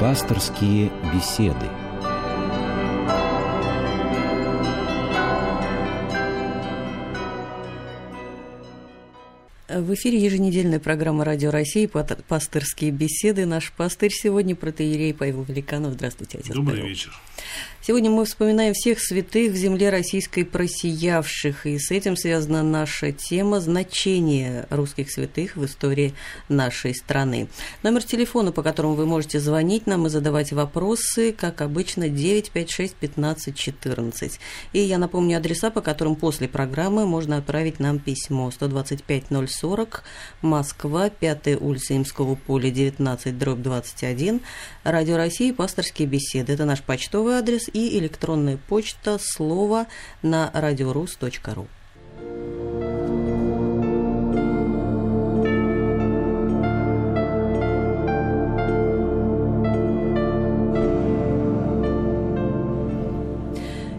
Пасторские беседы. В эфире еженедельная программа «Радио России» «Пастырские беседы». Наш пастырь сегодня протеерей Павел Великанов. Здравствуйте, отец Добрый Павел. вечер. Сегодня мы вспоминаем всех святых в земле российской просиявших, и с этим связана наша тема «Значение русских святых в истории нашей страны». Номер телефона, по которому вы можете звонить нам и задавать вопросы, как обычно, 956 15 14. И я напомню адреса, по которым после программы можно отправить нам письмо 125 040, Москва, 5 улица Имского поля, 19, дробь 21, Радио России, пасторские беседы. Это наш почтовый адрес и электронная почта слово на радиорус.ру.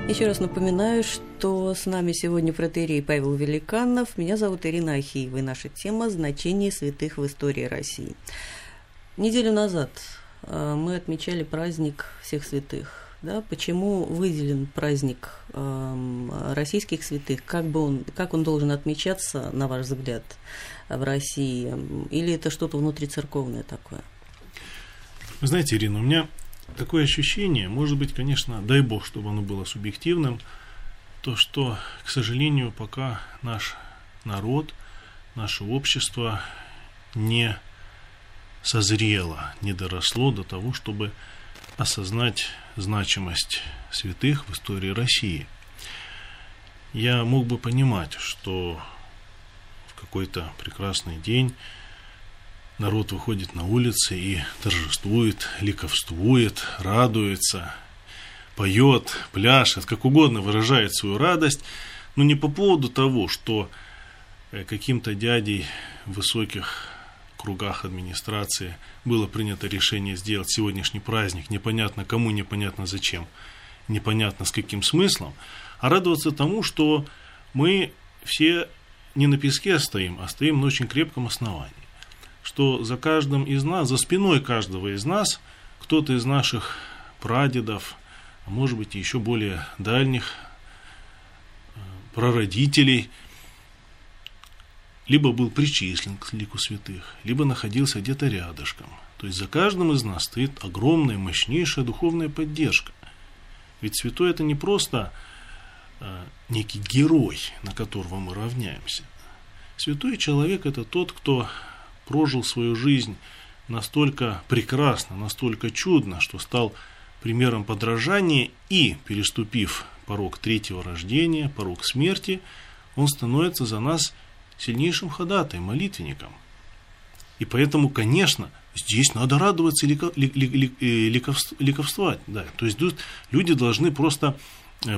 Еще раз напоминаю, что с нами сегодня протерей Павел Великанов. Меня зовут Ирина Ахиева, и наша тема «Значение святых в истории России». Неделю назад э, мы отмечали праздник всех святых. Да? Почему выделен праздник э, российских святых? Как, бы он, как он должен отмечаться, на ваш взгляд, в России? Или это что-то внутрицерковное такое? Вы знаете, Ирина, у меня такое ощущение, может быть, конечно, дай бог, чтобы оно было субъективным, то, что, к сожалению, пока наш народ, наше общество не созрело, не доросло до того, чтобы осознать значимость святых в истории России. Я мог бы понимать, что в какой-то прекрасный день народ выходит на улицы и торжествует, ликовствует, радуется, поет, пляшет, как угодно выражает свою радость, но не по поводу того, что каким-то дядей в высоких кругах администрации было принято решение сделать сегодняшний праздник, непонятно кому, непонятно зачем, непонятно с каким смыслом, а радоваться тому, что мы все не на песке стоим, а стоим на очень крепком основании что за каждым из нас, за спиной каждого из нас, кто-то из наших прадедов, а может быть еще более дальних прародителей, либо был причислен к лику святых, либо находился где-то рядышком. То есть за каждым из нас стоит огромная, мощнейшая духовная поддержка. Ведь святой это не просто э, некий герой, на которого мы равняемся. Святой человек это тот, кто прожил свою жизнь настолько прекрасно, настолько чудно, что стал примером подражания и, переступив порог третьего рождения, порог смерти, он становится за нас сильнейшим ходатаем, молитвенником. И поэтому, конечно, здесь надо радоваться и ликовствовать. Да. То есть люди должны просто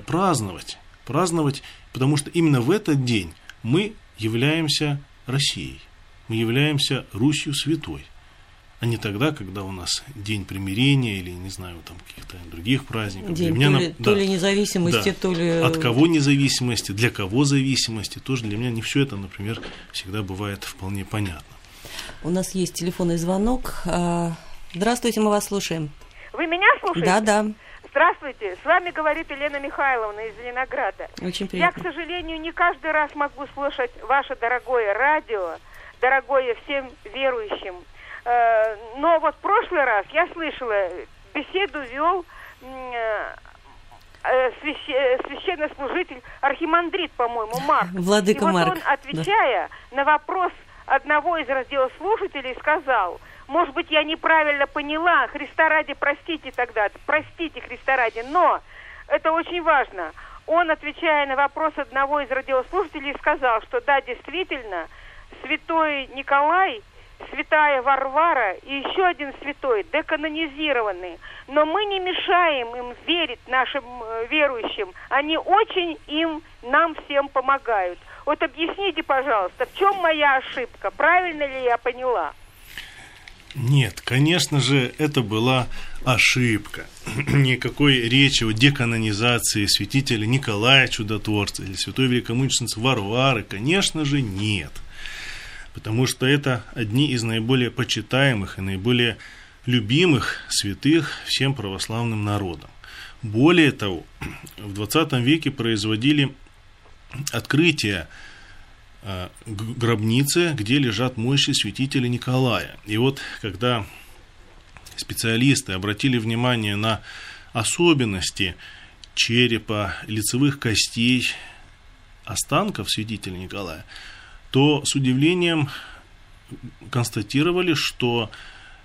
праздновать, праздновать, потому что именно в этот день мы являемся Россией мы являемся Русью святой, а не тогда, когда у нас день примирения или, не знаю, там каких-то других праздников. День для меня, то, ли, да, то ли независимости, да, то ли... От кого независимости, для кого зависимости, тоже для меня не все это, например, всегда бывает вполне понятно. У нас есть телефонный звонок. А, здравствуйте, мы вас слушаем. Вы меня слушаете? Да, да. Здравствуйте, с вами говорит Елена Михайловна из Зеленограда. Очень приятно. Я, к сожалению, не каждый раз могу слушать ваше дорогое радио, дорогое всем верующим. Э, но вот в прошлый раз я слышала, беседу вел э, э, священнослужитель архимандрит, по-моему, Марк. Владыка И вот Марк. он, отвечая да. на вопрос одного из радиослушателей, сказал, может быть, я неправильно поняла, Христа ради, простите тогда, простите Христа ради, но это очень важно. Он, отвечая на вопрос одного из радиослушателей, сказал, что да, действительно, святой Николай, святая Варвара и еще один святой, деканонизированный. Но мы не мешаем им верить, нашим э, верующим. Они очень им, нам всем помогают. Вот объясните, пожалуйста, в чем моя ошибка? Правильно ли я поняла? Нет, конечно же, это была ошибка. Никакой речи о деканонизации святителя Николая Чудотворца или святой великомученицы Варвары, конечно же, нет. Потому что это одни из наиболее почитаемых и наиболее любимых святых всем православным народом. Более того, в 20 веке производили открытие э, гробницы, где лежат мощи святителя Николая. И вот, когда специалисты обратили внимание на особенности черепа, лицевых костей, останков святителя Николая, то с удивлением констатировали, что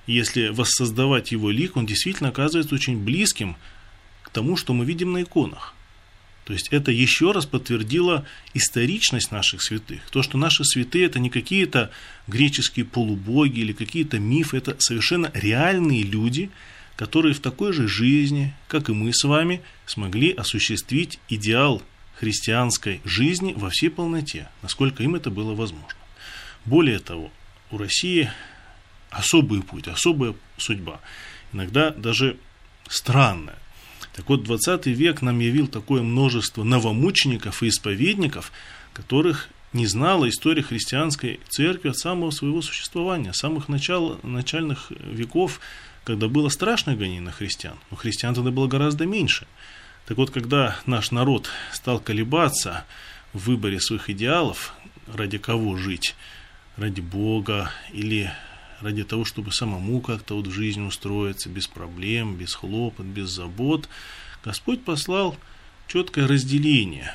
если воссоздавать его лик, он действительно оказывается очень близким к тому, что мы видим на иконах. То есть это еще раз подтвердило историчность наших святых. То, что наши святые это не какие-то греческие полубоги или какие-то мифы, это совершенно реальные люди, которые в такой же жизни, как и мы с вами, смогли осуществить идеал христианской жизни во всей полноте, насколько им это было возможно. Более того, у России особый путь, особая судьба, иногда даже странная. Так вот, 20 век нам явил такое множество новомучеников и исповедников, которых не знала история христианской церкви от самого своего существования, с самых начал, начальных веков, когда было страшное гонение на христиан. Но христиан тогда было гораздо меньше. Так вот, когда наш народ стал колебаться в выборе своих идеалов, ради кого жить, ради Бога или ради того, чтобы самому как-то вот в жизнь устроиться без проблем, без хлопот, без забот, Господь послал четкое разделение,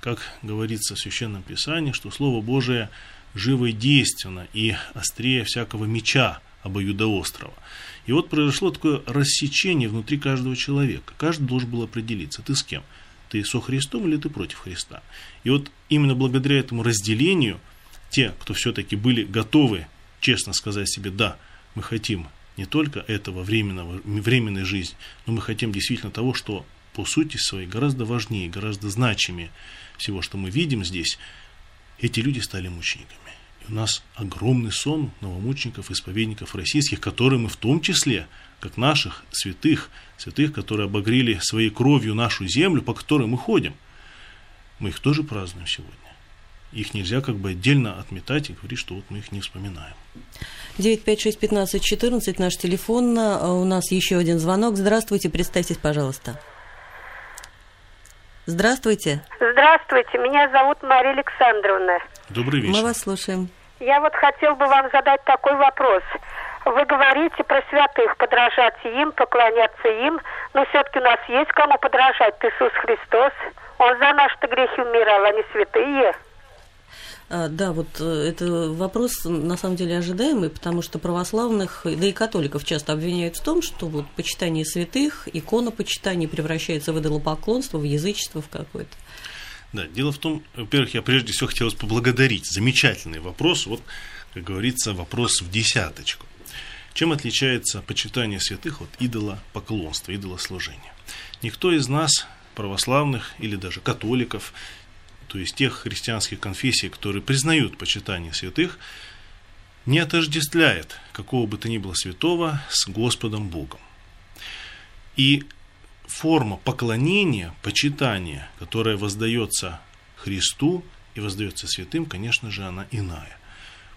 как говорится в Священном Писании, что Слово Божие живо и действенно и острее всякого меча обоюдоострого. И вот произошло такое рассечение внутри каждого человека. Каждый должен был определиться, ты с кем? Ты со Христом или ты против Христа? И вот именно благодаря этому разделению те, кто все-таки были готовы честно сказать себе, да, мы хотим не только этого временного, временной жизни, но мы хотим действительно того, что по сути своей гораздо важнее, гораздо значимее всего, что мы видим здесь, эти люди стали мучениками. У нас огромный сон новомучеников, исповедников российских, которые мы в том числе, как наших святых, святых, которые обогрели своей кровью нашу землю, по которой мы ходим, мы их тоже празднуем сегодня их нельзя как бы отдельно отметать и говорить, что вот мы их не вспоминаем. 956-15-14, наш телефон. А у нас еще один звонок. Здравствуйте, представьтесь, пожалуйста. Здравствуйте. Здравствуйте, меня зовут Мария Александровна. Добрый вечер. Мы вас слушаем. Я вот хотел бы вам задать такой вопрос. Вы говорите про святых, подражать им, поклоняться им, но все-таки у нас есть кому подражать. Иисус Христос. Он за наши грехи умирал, а не святые. А, да, вот э, это вопрос на самом деле ожидаемый, потому что православных, да и католиков часто обвиняют в том, что вот почитание святых, икона почитания превращается в идолопоклонство, в язычество в какое-то. Да, дело в том, во-первых, я прежде всего хотел поблагодарить. Замечательный вопрос. Вот, как говорится, вопрос в десяточку. Чем отличается почитание святых от идола поклонства, идолослужения? Никто из нас, православных или даже католиков, то есть тех христианских конфессий, которые признают почитание святых, не отождествляет какого бы то ни было святого с Господом Богом. И форма поклонения, почитания, которая воздается Христу и воздается святым, конечно же, она иная.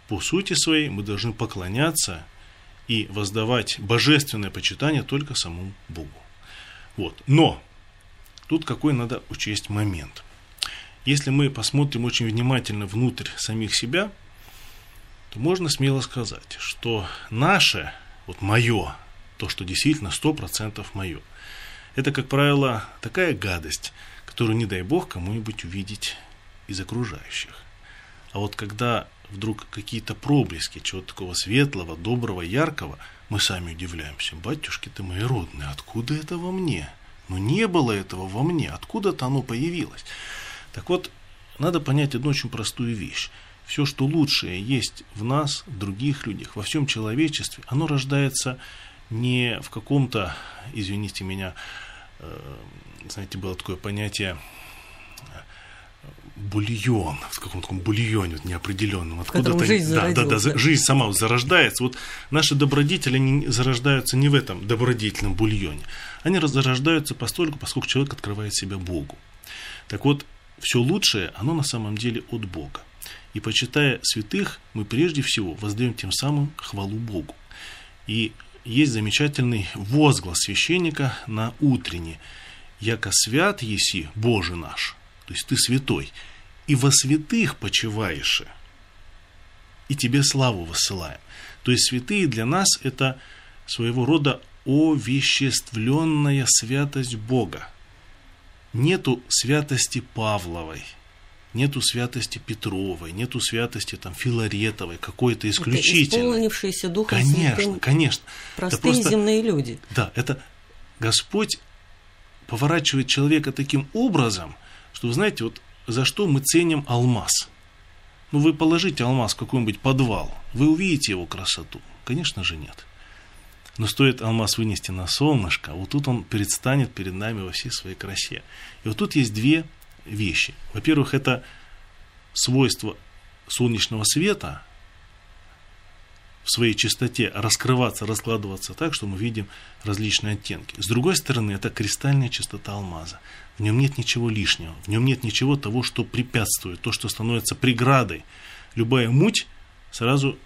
По сути своей мы должны поклоняться и воздавать божественное почитание только самому Богу. Вот. Но тут какой надо учесть момент – если мы посмотрим очень внимательно внутрь самих себя, то можно смело сказать, что наше, вот мое, то, что действительно 100% мое, это, как правило, такая гадость, которую, не дай бог, кому-нибудь увидеть из окружающих. А вот когда вдруг какие-то проблески чего-то такого светлого, доброго, яркого, мы сами удивляемся. Батюшки ты мои родные, откуда это во мне? Ну не было этого во мне, откуда-то оно появилось. Так вот, надо понять одну очень простую вещь. Все, что лучшее есть в нас, в других людях, во всем человечестве, оно рождается не в каком-то, извините меня, э, знаете, было такое понятие бульон, в каком-то таком бульоне вот, неопределенном. Откуда-то, жизнь да, да, да, жизнь сама зарождается. Вот наши добродетели не зарождаются не в этом добродетельном бульоне. Они зарождаются постольку, поскольку человек открывает себя Богу. Так вот, все лучшее, оно на самом деле от Бога. И почитая святых, мы прежде всего воздаем тем самым хвалу Богу. И есть замечательный возглас священника на утренне. «Яко свят еси, Боже наш», то есть ты святой, и во святых почиваешь, и тебе славу высылаем. То есть святые для нас это своего рода овеществленная святость Бога. Нету святости Павловой, нету святости Петровой, нету святости там Филаретовой, какой-то исключительной. Это исполнившиеся Духом Конечно, Святым конечно. Простые просто, земные люди. Да, это Господь поворачивает человека таким образом, что, вы знаете, вот за что мы ценим алмаз. Ну, вы положите алмаз в какой-нибудь подвал, вы увидите его красоту? Конечно же нет. Но стоит алмаз вынести на солнышко, вот тут он предстанет перед нами во всей своей красе. И вот тут есть две вещи. Во-первых, это свойство солнечного света в своей чистоте раскрываться, раскладываться так, что мы видим различные оттенки. С другой стороны, это кристальная чистота алмаза. В нем нет ничего лишнего, в нем нет ничего того, что препятствует, то, что становится преградой. Любая муть сразу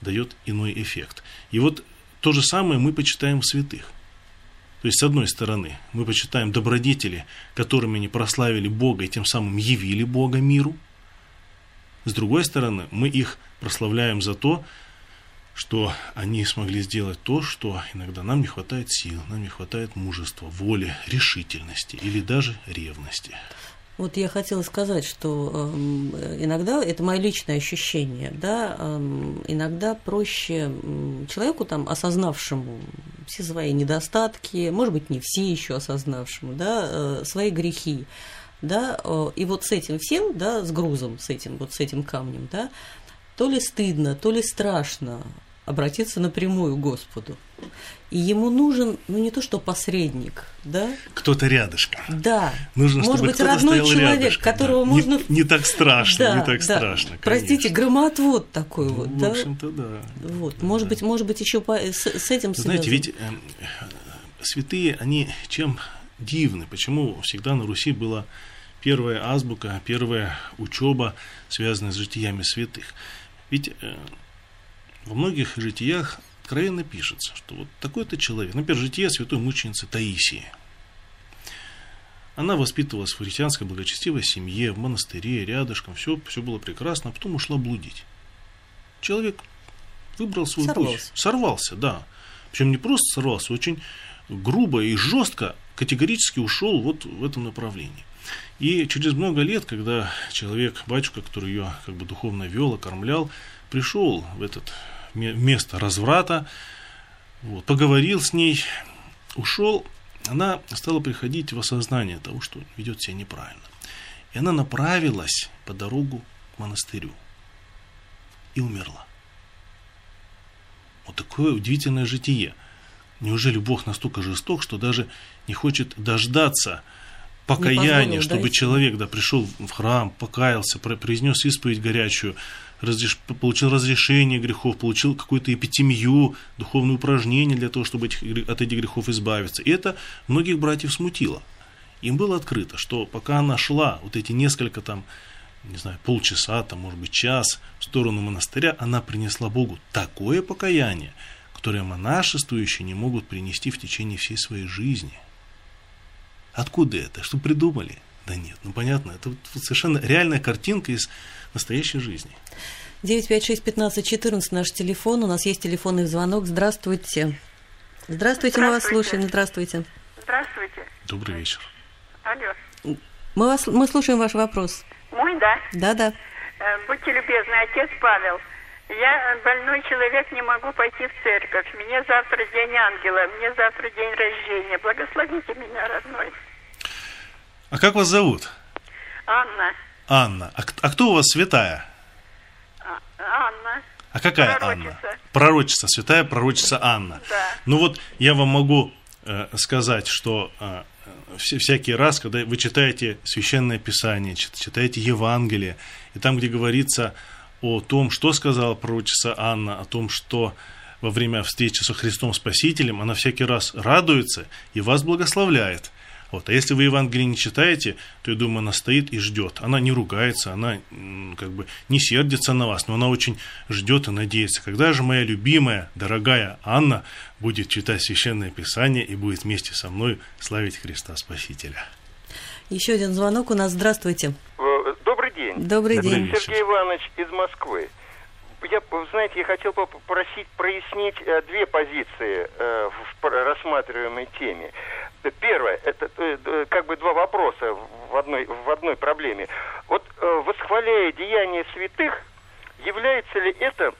дает иной эффект. И вот то же самое мы почитаем в святых. То есть, с одной стороны, мы почитаем добродетели, которыми они прославили Бога и тем самым явили Бога миру. С другой стороны, мы их прославляем за то, что они смогли сделать то, что иногда нам не хватает сил, нам не хватает мужества, воли, решительности или даже ревности. Вот я хотела сказать, что э, иногда, это мое личное ощущение, да, э, иногда проще человеку, там, осознавшему все свои недостатки, может быть, не все еще осознавшему, да, э, свои грехи, да, э, и вот с этим всем, да, с грузом, с этим, вот с этим камнем, да, то ли стыдно, то ли страшно обратиться напрямую к Господу. И ему нужен, ну не то что посредник, да? Кто-то рядышком. Да. Нужно, Может быть, родной человек, рядышком, которого да. можно... Не, не так страшно, да, не так да. страшно, конечно. Простите, громотвод такой ну, вот, да? В общем-то, да. Вот, да, может да. быть, может быть, еще по... с, с этим Знаете, ведь э, святые, они чем дивны, почему всегда на Руси была первая азбука, первая учеба, связанная с житиями святых. Ведь э, во многих житиях откровенно пишется, что вот такой-то человек, например, житие святой мученицы Таисии. Она воспитывалась в христианской благочестивой семье, в монастыре, рядышком, все, все было прекрасно, а потом ушла блудить. Человек выбрал свой сорвался. путь. Сорвался, да. Причем не просто сорвался, очень грубо и жестко категорически ушел вот в этом направлении. И через много лет, когда человек, батюшка, который ее как бы духовно вел, окормлял, пришел в этот место разврата, вот, поговорил с ней, ушел, она стала приходить в осознание того, что ведет себя неправильно. И она направилась по дорогу к монастырю и умерла. Вот такое удивительное житие. Неужели Бог настолько жесток, что даже не хочет дождаться покаяния, чтобы дойти. человек да, пришел в храм, покаялся, произнес исповедь горячую, разреш... получил разрешение грехов, получил какую-то эпитемию, духовное упражнение для того, чтобы этих, от этих грехов избавиться. И это многих братьев смутило. Им было открыто, что пока она шла, вот эти несколько там, не знаю, полчаса, там, может быть, час в сторону монастыря, она принесла Богу такое покаяние, которое монашествующие не могут принести в течение всей своей жизни. Откуда это? Что придумали? Да нет, ну понятно, это вот совершенно реальная картинка из настоящей жизни. 956-15-14 наш телефон. У нас есть телефонный звонок. Здравствуйте. Здравствуйте, мы вас слушаем. Здравствуйте. Здравствуйте. Добрый вечер. Алло. Мы, вас, мы слушаем ваш вопрос. Мой, да? Да, да. Э, будьте любезны, отец Павел. Я больной человек, не могу пойти в церковь. Мне завтра день ангела, мне завтра день рождения. Благословите меня, родной. А как вас зовут? Анна. Анна. А, а кто у вас святая? А, Анна. А какая пророчица. Анна? Пророчица, святая пророчица Анна. Да. Ну вот я вам могу э, сказать, что э, всякий раз, когда вы читаете священное писание, читаете Евангелие, и там, где говорится о том, что сказала пророчица Анна, о том, что во время встречи со Христом Спасителем она всякий раз радуется и вас благословляет – Вот. А если вы Евангелие не читаете, то, я думаю, она стоит и ждет. Она не ругается, она как бы не сердится на вас, но она очень ждет и надеется. Когда же моя любимая, дорогая Анна будет читать Священное Писание и будет вместе со мной славить Христа Спасителя? Еще один звонок у нас. Здравствуйте. Э, добрый день. Добрый, день. Сергей Иванович из Москвы. Я, вы знаете, я хотел попросить прояснить э, две позиции э, в рассматриваемой теме. Первое, это э, как бы два вопроса в одной, в одной проблеме. Вот э, восхваляя деяния святых, является ли это,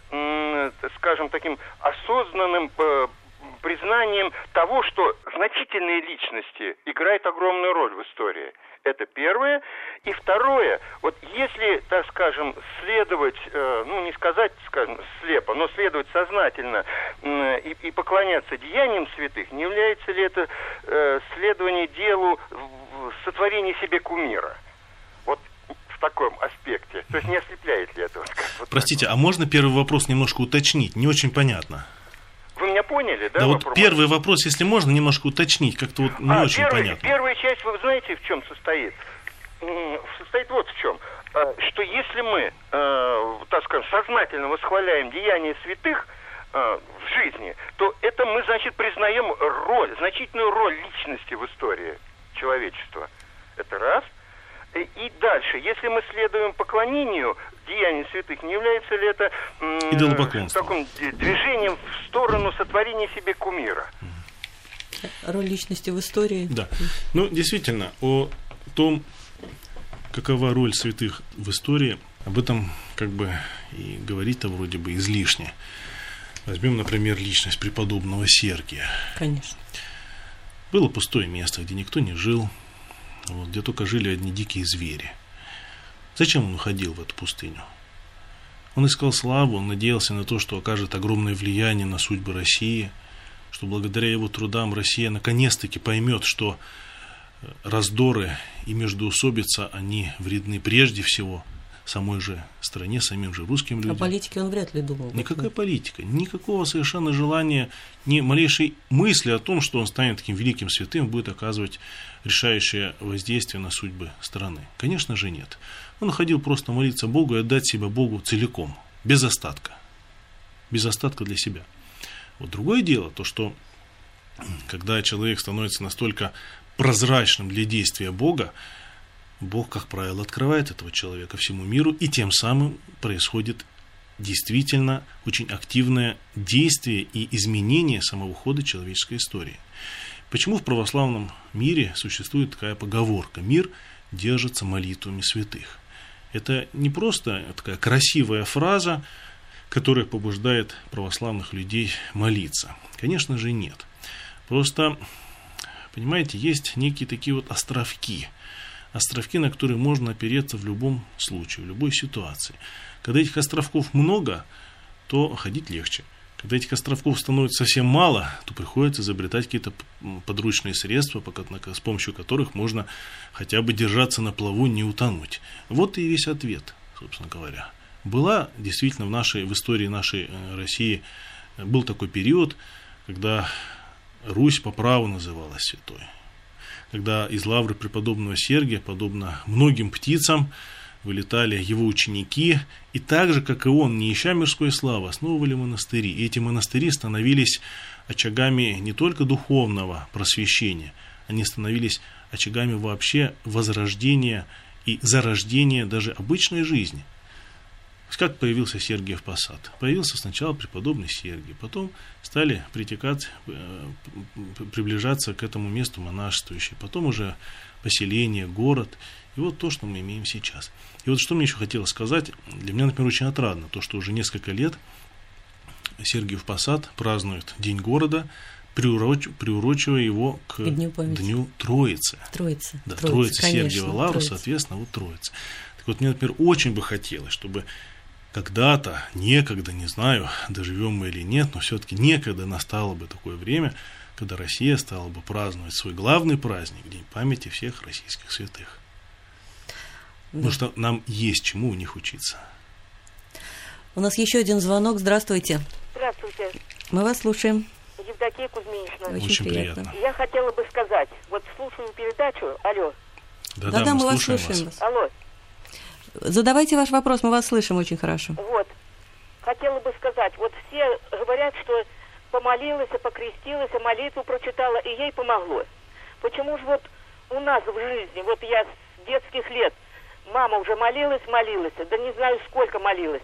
скажем, таким осознанным э, признанием того, что значительные личности играют огромную роль в истории? Это первое. И второе, вот если, так скажем, следовать, э, ну не сказать, скажем, слепо, но следовать сознательно и, и поклоняться деяниям святых, не является ли это э, следование делу сотворении себе кумира? Вот в таком аспекте. То есть не ослепляет ли это? Вот вот так Простите, а можно первый вопрос немножко уточнить? Не очень понятно. Вы меня поняли, да? Да, вот вопрос? первый вопрос, если можно, немножко уточнить, как-то вот не А, очень первый- понятно. Первая часть, вы знаете, в чем состоит? Состоит вот в чем. А, Что если мы, э, так скажем, сознательно восхваляем деяния святых э, в жизни, то это мы, значит, признаем роль, значительную роль личности в истории человечества. Это раз. И дальше, если мы следуем поклонению деяний святых, не является ли это м, таким движением в сторону сотворения себе кумира? Роль личности в истории. Да. Ну, действительно, о том, какова роль святых в истории, об этом как бы и говорить-то вроде бы излишне. Возьмем, например, личность преподобного Сергия. Конечно. Было пустое место, где никто не жил, вот, где только жили одни дикие звери. Зачем он уходил в эту пустыню? Он искал славу, он надеялся на то, что окажет огромное влияние на судьбы России, что благодаря его трудам Россия наконец-таки поймет, что э, раздоры и междоусобица, они вредны прежде всего самой же стране, самим же русским О людям. политике он вряд ли думал. Никакая политика, никакого совершенно желания, ни малейшей мысли о том, что он станет таким великим святым, будет оказывать решающее воздействие на судьбы страны. Конечно же нет. Он ходил просто молиться Богу и отдать себя Богу целиком, без остатка. Без остатка для себя. Вот другое дело, то что когда человек становится настолько прозрачным для действия Бога, Бог, как правило, открывает этого человека всему миру, и тем самым происходит действительно очень активное действие и изменение самого хода человеческой истории. Почему в православном мире существует такая поговорка «мир держится молитвами святых»? Это не просто такая красивая фраза, которая побуждает православных людей молиться. Конечно же нет. Просто, понимаете, есть некие такие вот островки, островки, на которые можно опереться в любом случае, в любой ситуации. Когда этих островков много, то ходить легче. Когда этих островков становится совсем мало, то приходится изобретать какие-то подручные средства, с помощью которых можно хотя бы держаться на плаву, не утонуть. Вот и весь ответ, собственно говоря. Была действительно в, нашей, в истории нашей России, был такой период, когда Русь по праву называлась святой. Когда из лавры преподобного Сергия, подобно многим птицам, вылетали его ученики, и так же, как и он, не ища мирской славы, основывали монастыри. И эти монастыри становились очагами не только духовного просвещения, они становились очагами вообще возрождения и зарождения даже обычной жизни. Как появился Сергиев Посад? Появился сначала преподобный Сергий, потом стали притекать, приближаться к этому месту монашествующие, потом уже поселение, город, и вот то, что мы имеем сейчас. И вот что мне еще хотелось сказать, для меня, например, очень отрадно, то, что уже несколько лет Сергиев Посад празднует День города, приуроч, приурочивая его к Дню, Дню Троицы. Троица. Да, Троица конечно, Сергиева Лавра, Троица. соответственно, вот Троица. Так вот, мне, например, очень бы хотелось, чтобы когда-то, некогда, не знаю, доживем мы или нет, но все-таки некогда настало бы такое время, когда Россия стала бы праздновать свой главный праздник, День памяти всех российских святых. Да. Потому что нам есть чему у них учиться. У нас еще один звонок. Здравствуйте. Здравствуйте. Мы вас слушаем. Евдокия Кузьминична. Очень, Очень приятно. приятно. Я хотела бы сказать, вот слушаю передачу, алло, Да-да, мы, вас слушаем вас. алло, Задавайте ваш вопрос, мы вас слышим очень хорошо. вот, хотела бы сказать, вот все говорят, что помолилась, покрестилась, молитву прочитала, и ей помогло. Почему же вот у нас в жизни, вот я с детских лет, мама уже молилась, молилась, да не знаю сколько молилась,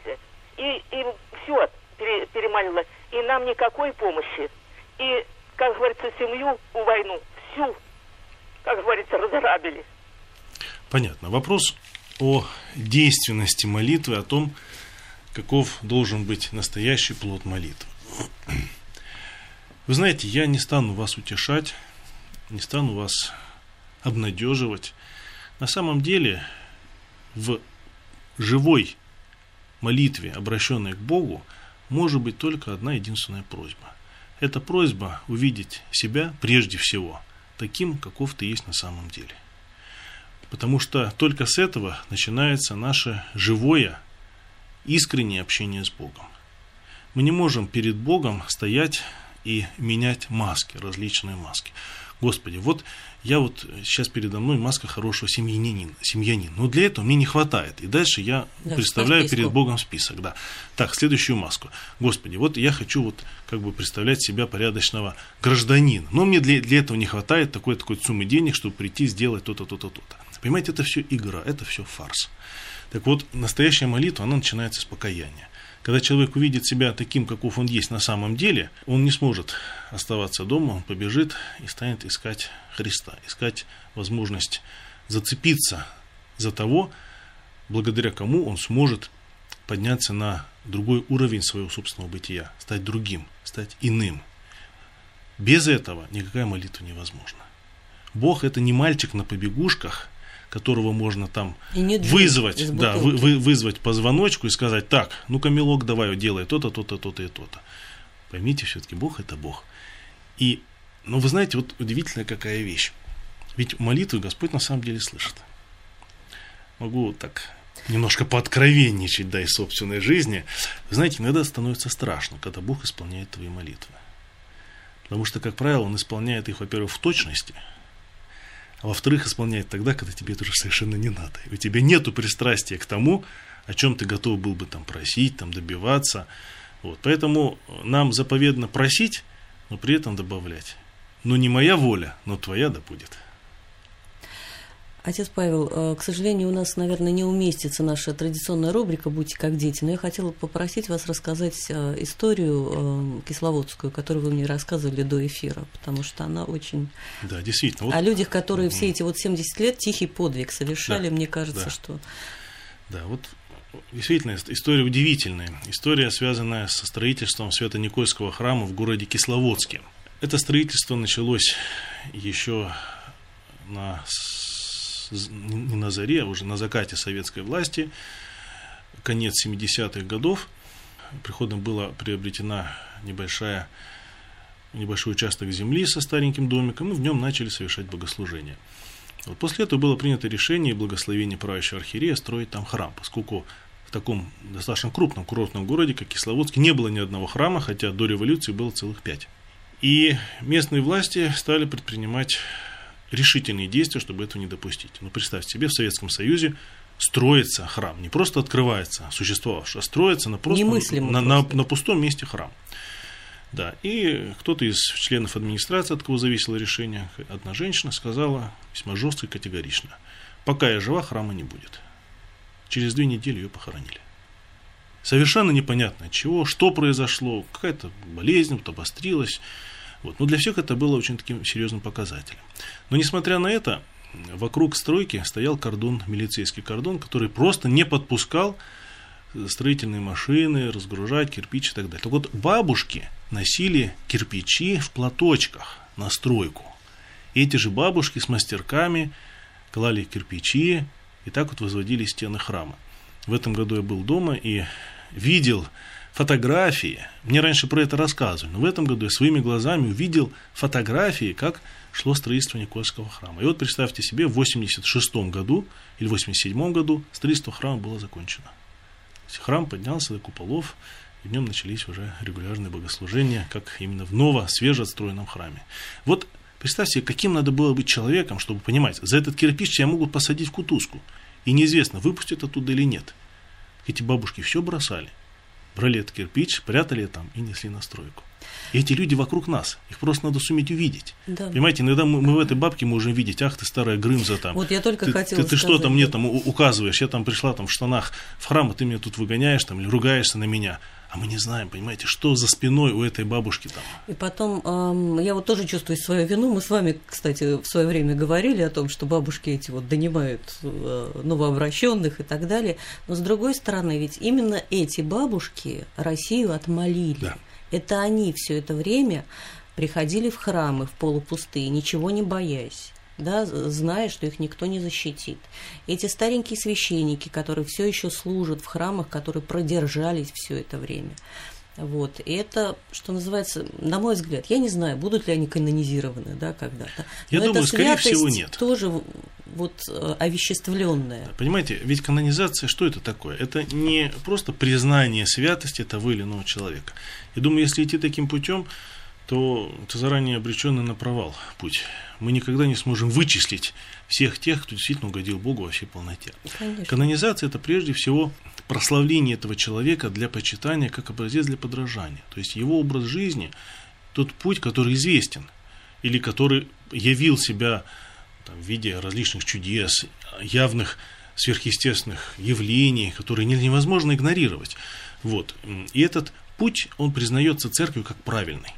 и, и все перемолила, и нам никакой помощи. И, как говорится, семью у войну, всю, как говорится, разграбили. Понятно. Вопрос о действенности молитвы, о том, каков должен быть настоящий плод молитвы. Вы знаете, я не стану вас утешать, не стану вас обнадеживать. На самом деле, в живой молитве, обращенной к Богу, может быть только одна единственная просьба. Это просьба увидеть себя прежде всего таким, каков ты есть на самом деле. Потому что только с этого начинается наше живое, искреннее общение с Богом. Мы не можем перед Богом стоять и менять маски, различные маски. Господи, вот я вот сейчас передо мной маска хорошего семьянина, семьянина. Но для этого мне не хватает. И дальше я Да, представляю перед Богом список. Да. Так, следующую маску. Господи, вот я хочу вот как бы представлять себя порядочного гражданина. Но мне для, для этого не хватает такой такой суммы денег, чтобы прийти сделать то-то, то-то, то-то. Понимаете, это все игра, это все фарс. Так вот, настоящая молитва, она начинается с покаяния. Когда человек увидит себя таким, каков он есть на самом деле, он не сможет оставаться дома, он побежит и станет искать Христа, искать возможность зацепиться за того, благодаря кому он сможет подняться на другой уровень своего собственного бытия, стать другим, стать иным. Без этого никакая молитва невозможна. Бог это не мальчик на побегушках, которого можно там вызвать, да, вы, вы- вызвать по звоночку и сказать, так, ну-ка, милок, давай, делай то-то, то-то, то-то и то-то. Поймите, все-таки Бог это Бог. И, ну, вы знаете, вот удивительная какая вещь. Ведь молитвы Господь на самом деле слышит. Могу вот так немножко пооткровенничать, да, из собственной жизни. Вы знаете, иногда становится страшно, когда Бог исполняет твои молитвы. Потому что, как правило, Он исполняет их, во-первых, в точности, а во-вторых, исполняет тогда, когда тебе это уже совершенно не надо. И у тебя нету пристрастия к тому, о чем ты готов был бы там просить, там добиваться. Вот. Поэтому нам заповедно просить, но при этом добавлять. Но не моя воля, но твоя да будет. Отец Павел, э, к сожалению, у нас, наверное, не уместится наша традиционная рубрика «Будьте как дети», но я хотела попросить вас рассказать э, историю э, кисловодскую, которую вы мне рассказывали до эфира, потому что она очень... Да, действительно. Вот, О людях, которые все эти вот 70 лет тихий подвиг совершали, Да, мне кажется, да. что... да, вот действительно ис- история удивительная. История, связанная со строительством Свято-Никольского храма в городе Кисловодске. Это строительство началось еще на, не на заре, а уже на закате советской власти, конец 70-х годов. Приходом была приобретена небольшая, небольшой участок земли со стареньким домиком, и в нем начали совершать богослужения. Вот после этого было принято решение и благословение правящего архиерея строить там храм, поскольку в таком достаточно крупном курортном городе, как Кисловодск, не было ни одного храма, хотя до революции было целых пять. И местные власти стали предпринимать решительные действия, чтобы этого не допустить. Ну, представьте себе, в Советском Союзе строится храм, не просто открывается существовавший, а строится на, просто, Немыслимо на, на- просто. на пустом месте храм. Да, и кто-то из членов администрации, от кого зависело решение, одна женщина сказала весьма жестко и категорично, пока я жива, храма не будет. Через две недели ее похоронили. Совершенно непонятно от чего, что произошло, какая-то болезнь вот обострилась. Вот. Но для всех это было очень таким серьезным показателем. Но несмотря на это, вокруг стройки стоял кордон, милицейский кордон, который просто не подпускал строительные машины, разгружать кирпич и так далее. Так вот, бабушки носили кирпичи в платочках на стройку. И эти же бабушки с мастерками клали кирпичи и так вот возводили стены храма. В этом году я был дома и видел фотографии. Мне раньше про это рассказывали, но в этом году я своими глазами увидел фотографии, как шло строительство Никольского храма. И вот представьте себе, в 86 году или 87 году строительство храма было закончено. Храм поднялся до куполов, днем начались уже регулярные богослужения, как именно в ново, свежеотстроенном храме. Вот представьте, каким надо было быть человеком, чтобы понимать, за этот кирпич я могут посадить в кутузку, и неизвестно, выпустят оттуда или нет. Эти бабушки все бросали, брали этот кирпич, прятали там и несли на стройку. И эти люди вокруг нас. Их просто надо суметь увидеть. Да. Понимаете, иногда мы, мы в этой бабке можем видеть, ах ты старая Грымза там. Вот я только ты, хотела ты, ты что-то мне там указываешь, я там пришла там в штанах в храм, а ты меня тут выгоняешь там или ругаешься на меня. А мы не знаем, понимаете, что за спиной у этой бабушки там. И потом, эм, я вот тоже чувствую свою вину. Мы с вами, кстати, в свое время говорили о том, что бабушки эти вот донимают э, новообращенных и так далее. Но с другой стороны, ведь именно эти бабушки Россию отмолили. Да. Это они все это время приходили в храмы в полупустые, ничего не боясь да, зная, что их никто не защитит. Эти старенькие священники, которые все еще служат в храмах, которые продержались все это время. Вот. И это, что называется, на мой взгляд, я не знаю, будут ли они канонизированы да, когда-то. Я думаю, скорее всего, нет. Тоже вот э, овеществленная. Понимаете, ведь канонизация, что это такое? Это не просто признание святости того или иного человека. Я думаю, если идти таким путем, то это заранее обреченный на провал путь. Мы никогда не сможем вычислить всех тех, кто действительно угодил Богу во всей полноте. Конечно. Канонизация – это прежде всего прославление этого человека для почитания как образец для подражания. То есть его образ жизни, тот путь, который известен, или который явил себя там, в виде различных чудес, явных сверхъестественных явлений, которые невозможно игнорировать. Вот. И этот путь, он признается церковью как правильный.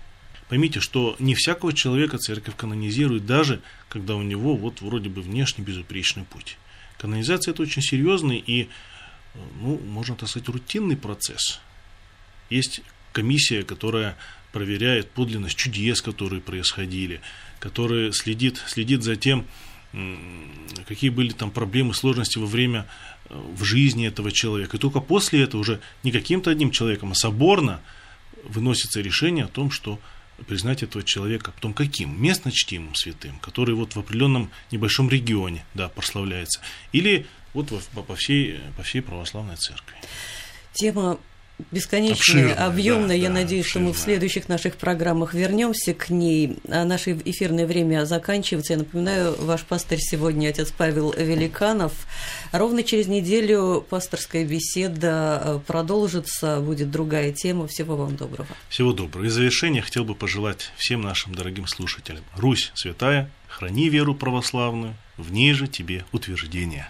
Поймите, что не всякого человека церковь канонизирует, даже когда у него вот вроде бы внешне безупречный путь. Канонизация это очень серьезный и, ну, можно так сказать, рутинный процесс. Есть комиссия, которая проверяет подлинность чудес, которые происходили, которая следит, следит за тем, какие были там проблемы, сложности во время э, в жизни этого человека. И только после этого уже не каким-то одним человеком, а соборно выносится решение о том, что признать этого человека, потом каким? Местно чтимым святым, который вот в определенном небольшом регионе, да, прославляется, или вот по, по, всей, по всей православной церкви. Тема бесконечная, объемная. Да, Я да, надеюсь, обширная. что мы в следующих наших программах вернемся к ней. А наше эфирное время заканчивается. Я напоминаю, ваш пастырь сегодня отец Павел Великанов. Ровно через неделю пасторская беседа э, продолжится, будет другая тема. Всего вам доброго. Всего доброго. И в завершение хотел бы пожелать всем нашим дорогим слушателям. Русь святая, храни веру православную, в ней же тебе утверждение.